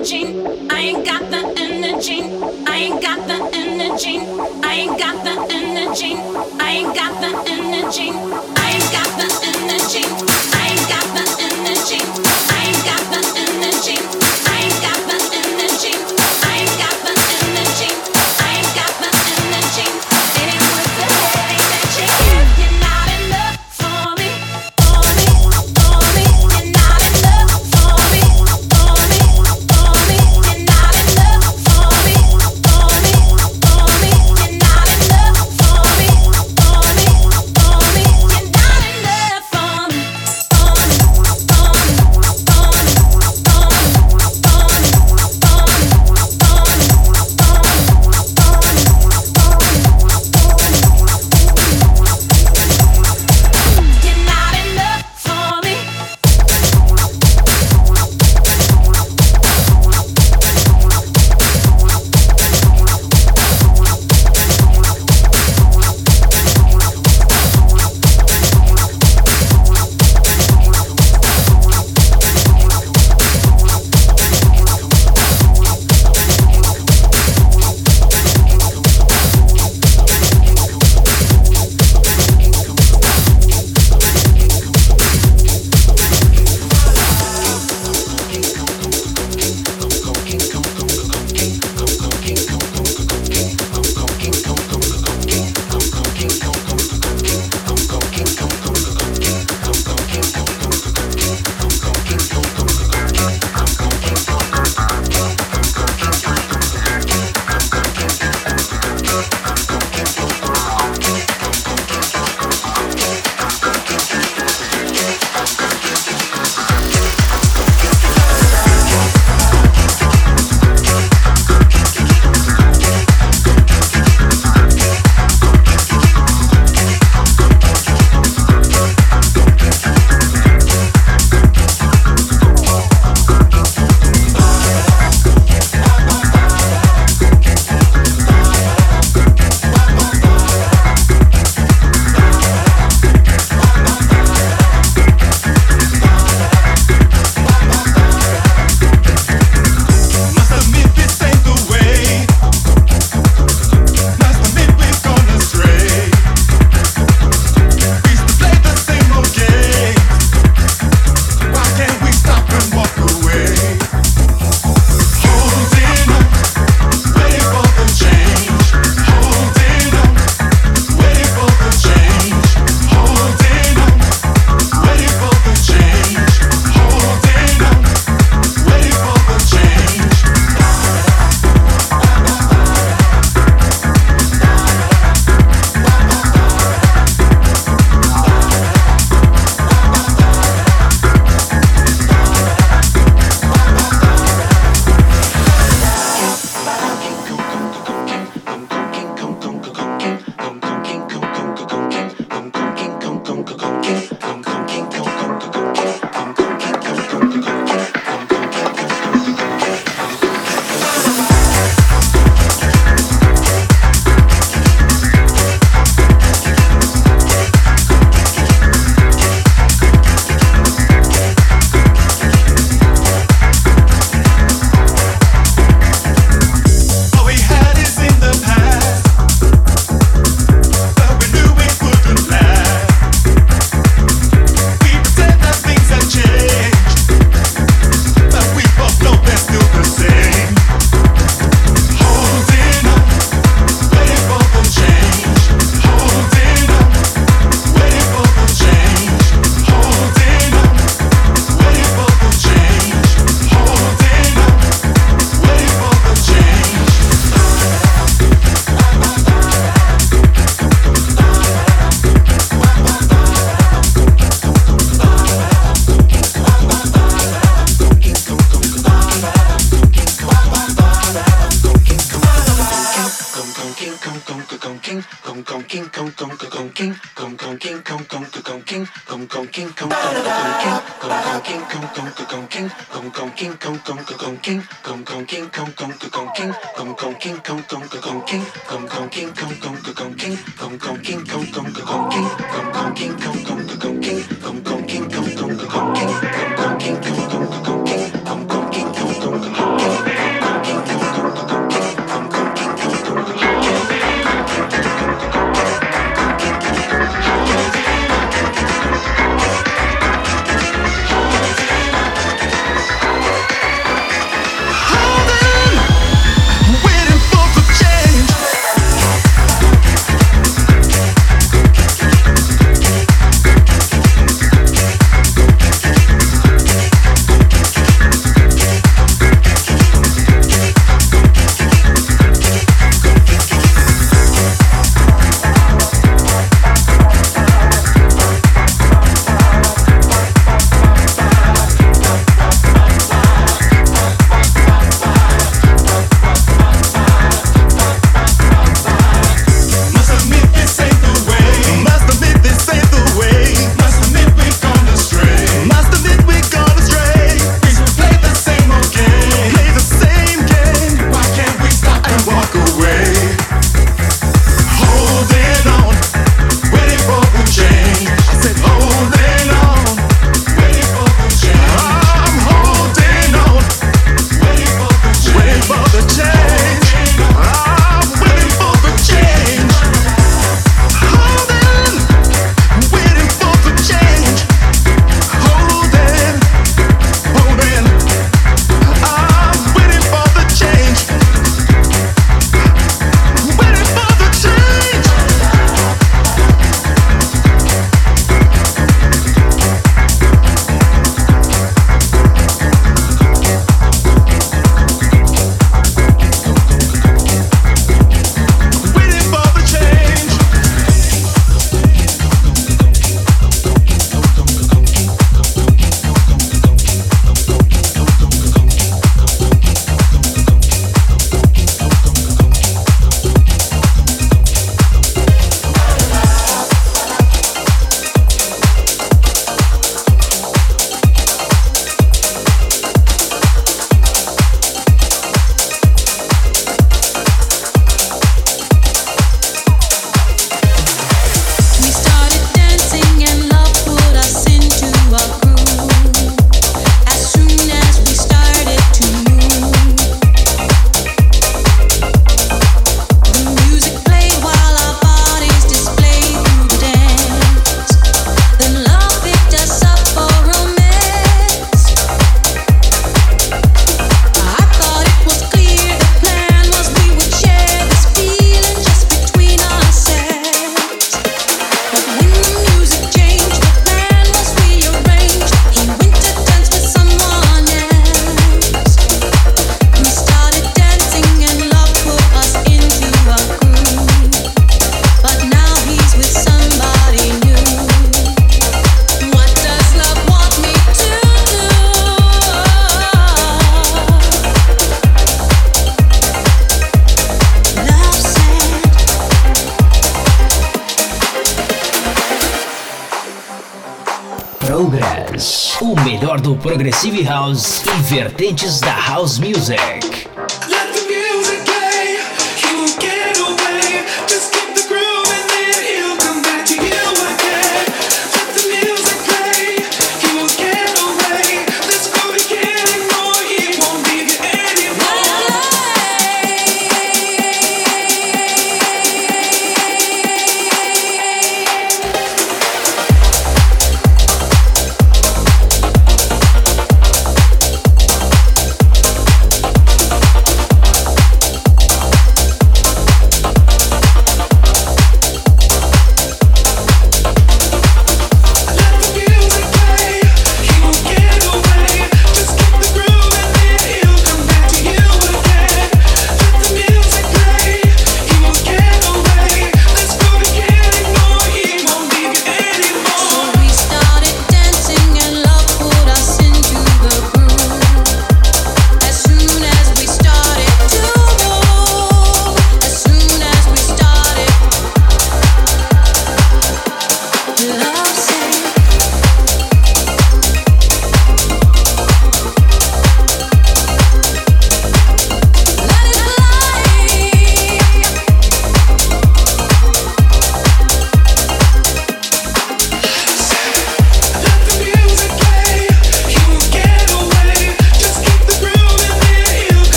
energy. I ain't got the energy. I ain't got the energy. I ain't got the energy. I ain't got the energy. Progressive House e vertentes da House Music.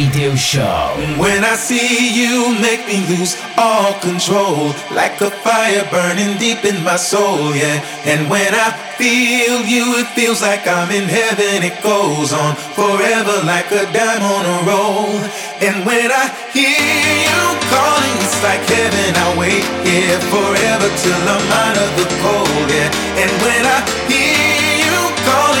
Radio show. When I see you, make me lose all control, like a fire burning deep in my soul, yeah. And when I feel you, it feels like I'm in heaven. It goes on forever, like a dime on a roll. And when I hear you calling, it's like heaven. I wait here forever till I'm out of the cold, yeah. And when I hear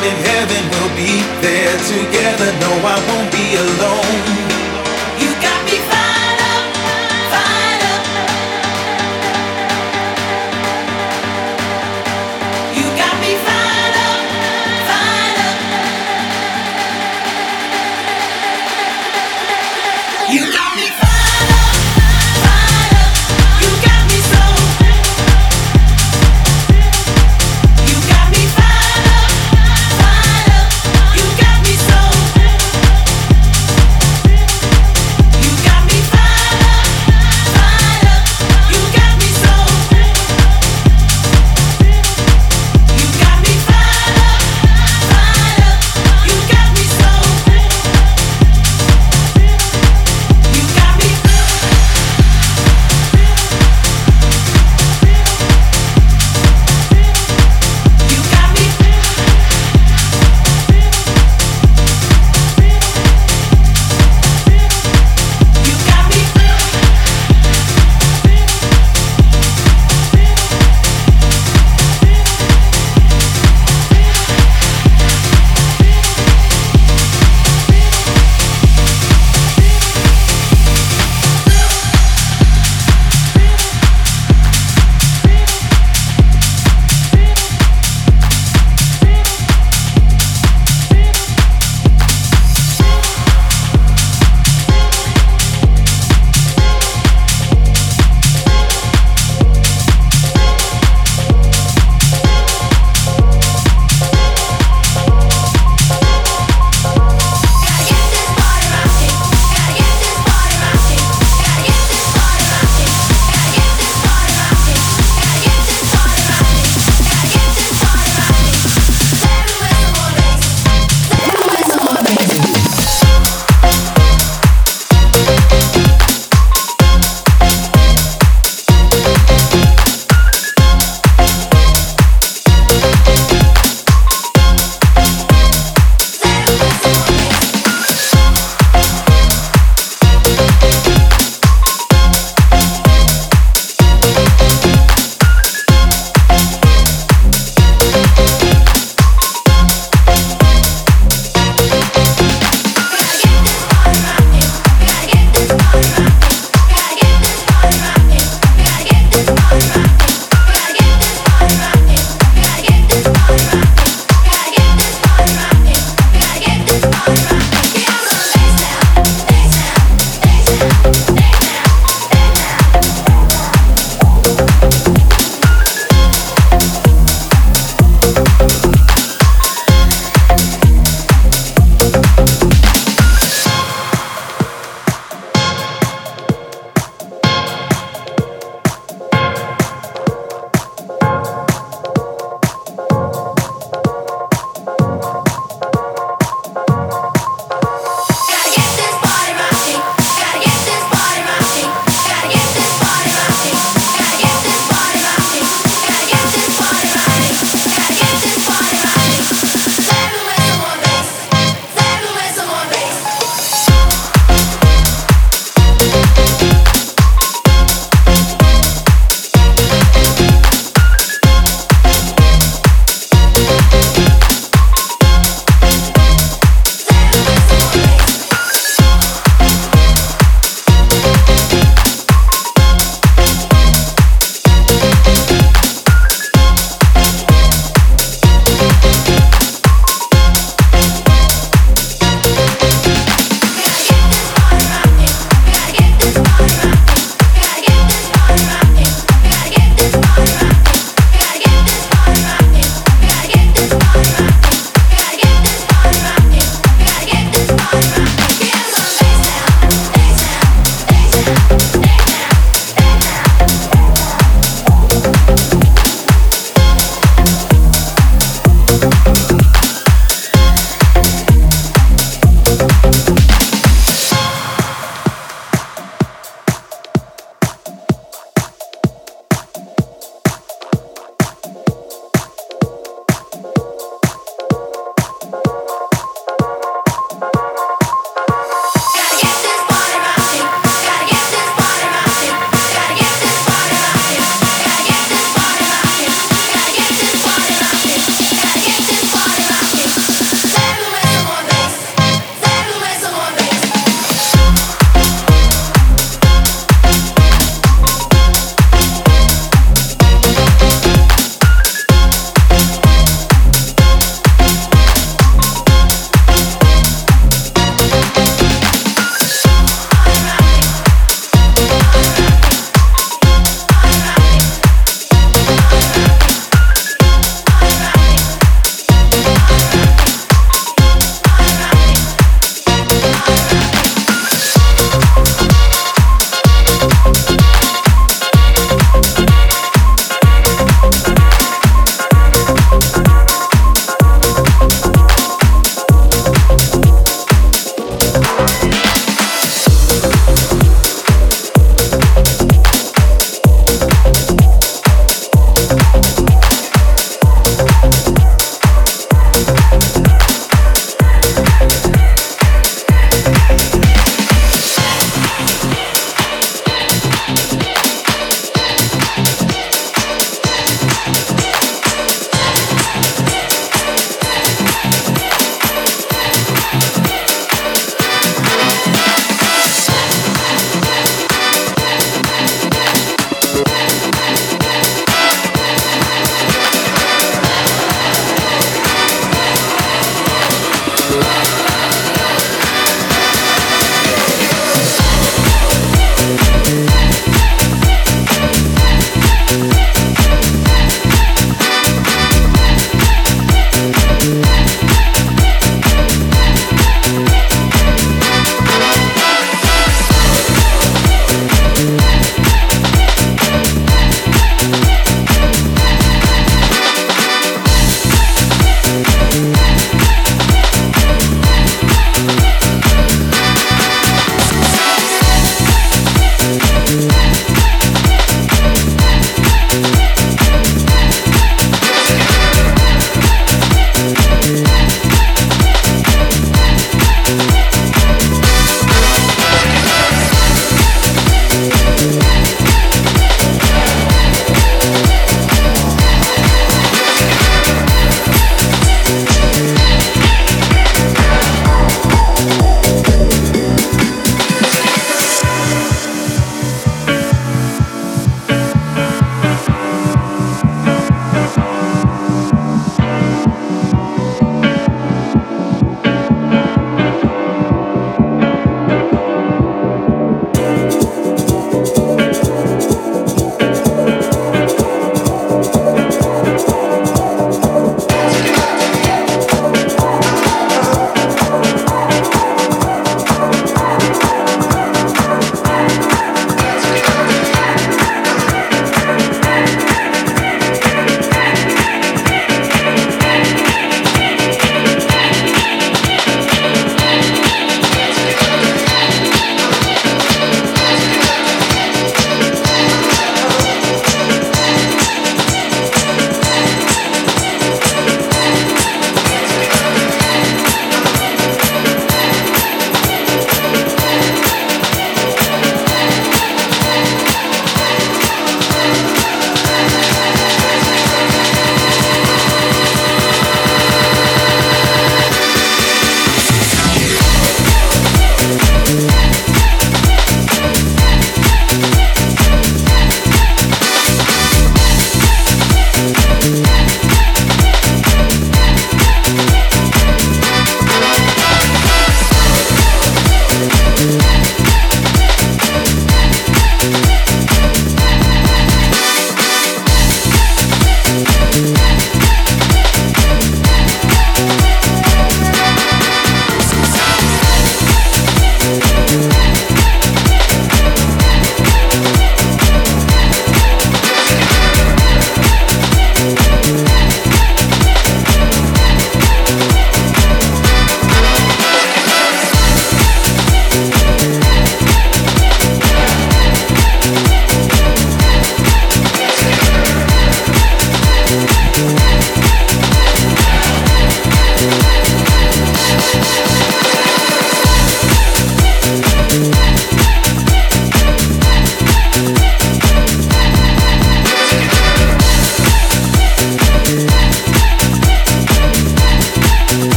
I'm in heaven. We'll be there together. No, I won't be alone.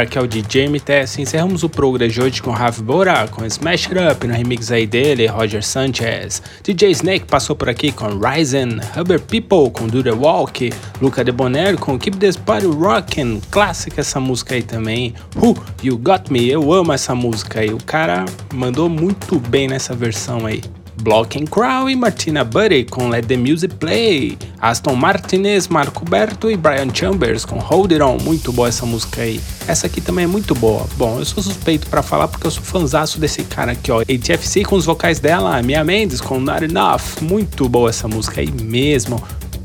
Galera, aqui é o DJ MTS. Encerramos o Progress de hoje com Rav Bora, com Smash It Up no remix aí dele, Roger Sanchez. DJ Snake passou por aqui com Ryzen, Hubber People com Do The Walk, Luca De Bonero com Keep This Party Rockin', clássica essa música aí também. Who You Got Me, eu amo essa música aí. O cara mandou muito bem nessa versão aí. Block and Crow e Martina Buddy com Let the Music Play. Aston Martinez, Marco Berto e Brian Chambers com Hold It On. Muito boa essa música aí. Essa aqui também é muito boa. Bom, eu sou suspeito para falar porque eu sou fanzaço desse cara aqui, ó. ATFC com os vocais dela, Mia Mendes com Not Enough. Muito boa essa música aí mesmo.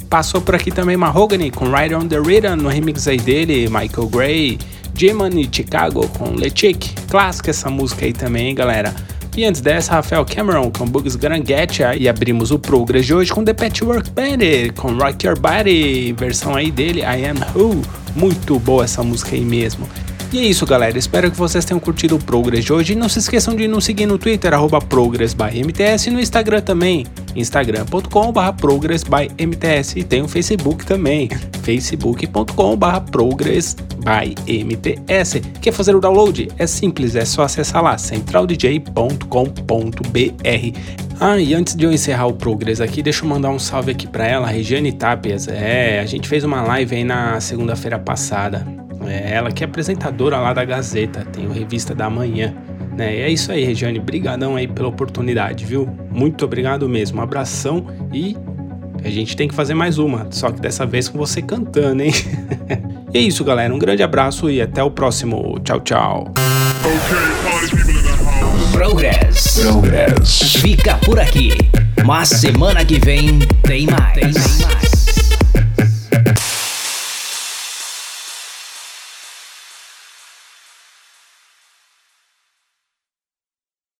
Passou por aqui também Mahogany com Ride on the Rhythm no remix aí dele, Michael Gray. G-Man e Chicago com Lechick. Clássica essa música aí também, galera. E antes dessa, Rafael Cameron com Bugs Gonna Get Ya. E abrimos o Progress de hoje com The Patchwork Bandit, com Rock Your Body, versão aí dele, I Am Who. Muito boa essa música aí mesmo. E é isso, galera. Espero que vocês tenham curtido o Progress de hoje. E não se esqueçam de nos seguir no Twitter, ProgressByMTS, e no Instagram também, instagram.com.br ProgressByMTS. E tem o Facebook também, facebook.com.br ProgressByMTS. Quer fazer o download? É simples, é só acessar lá, centraldj.com.br. Ah, e antes de eu encerrar o Progress aqui, deixa eu mandar um salve aqui para ela, Regiane Tapias. É, a gente fez uma live aí na segunda-feira passada. É ela que é apresentadora lá da Gazeta, tem o Revista da Manhã. Né? E é isso aí, Regiane. Brigadão aí pela oportunidade, viu? Muito obrigado mesmo. Um abração e a gente tem que fazer mais uma, só que dessa vez com você cantando, hein? e é isso, galera. Um grande abraço e até o próximo. Tchau, tchau. Progress. Progress. Fica por aqui. Mas semana que vem tem mais. Tem mais.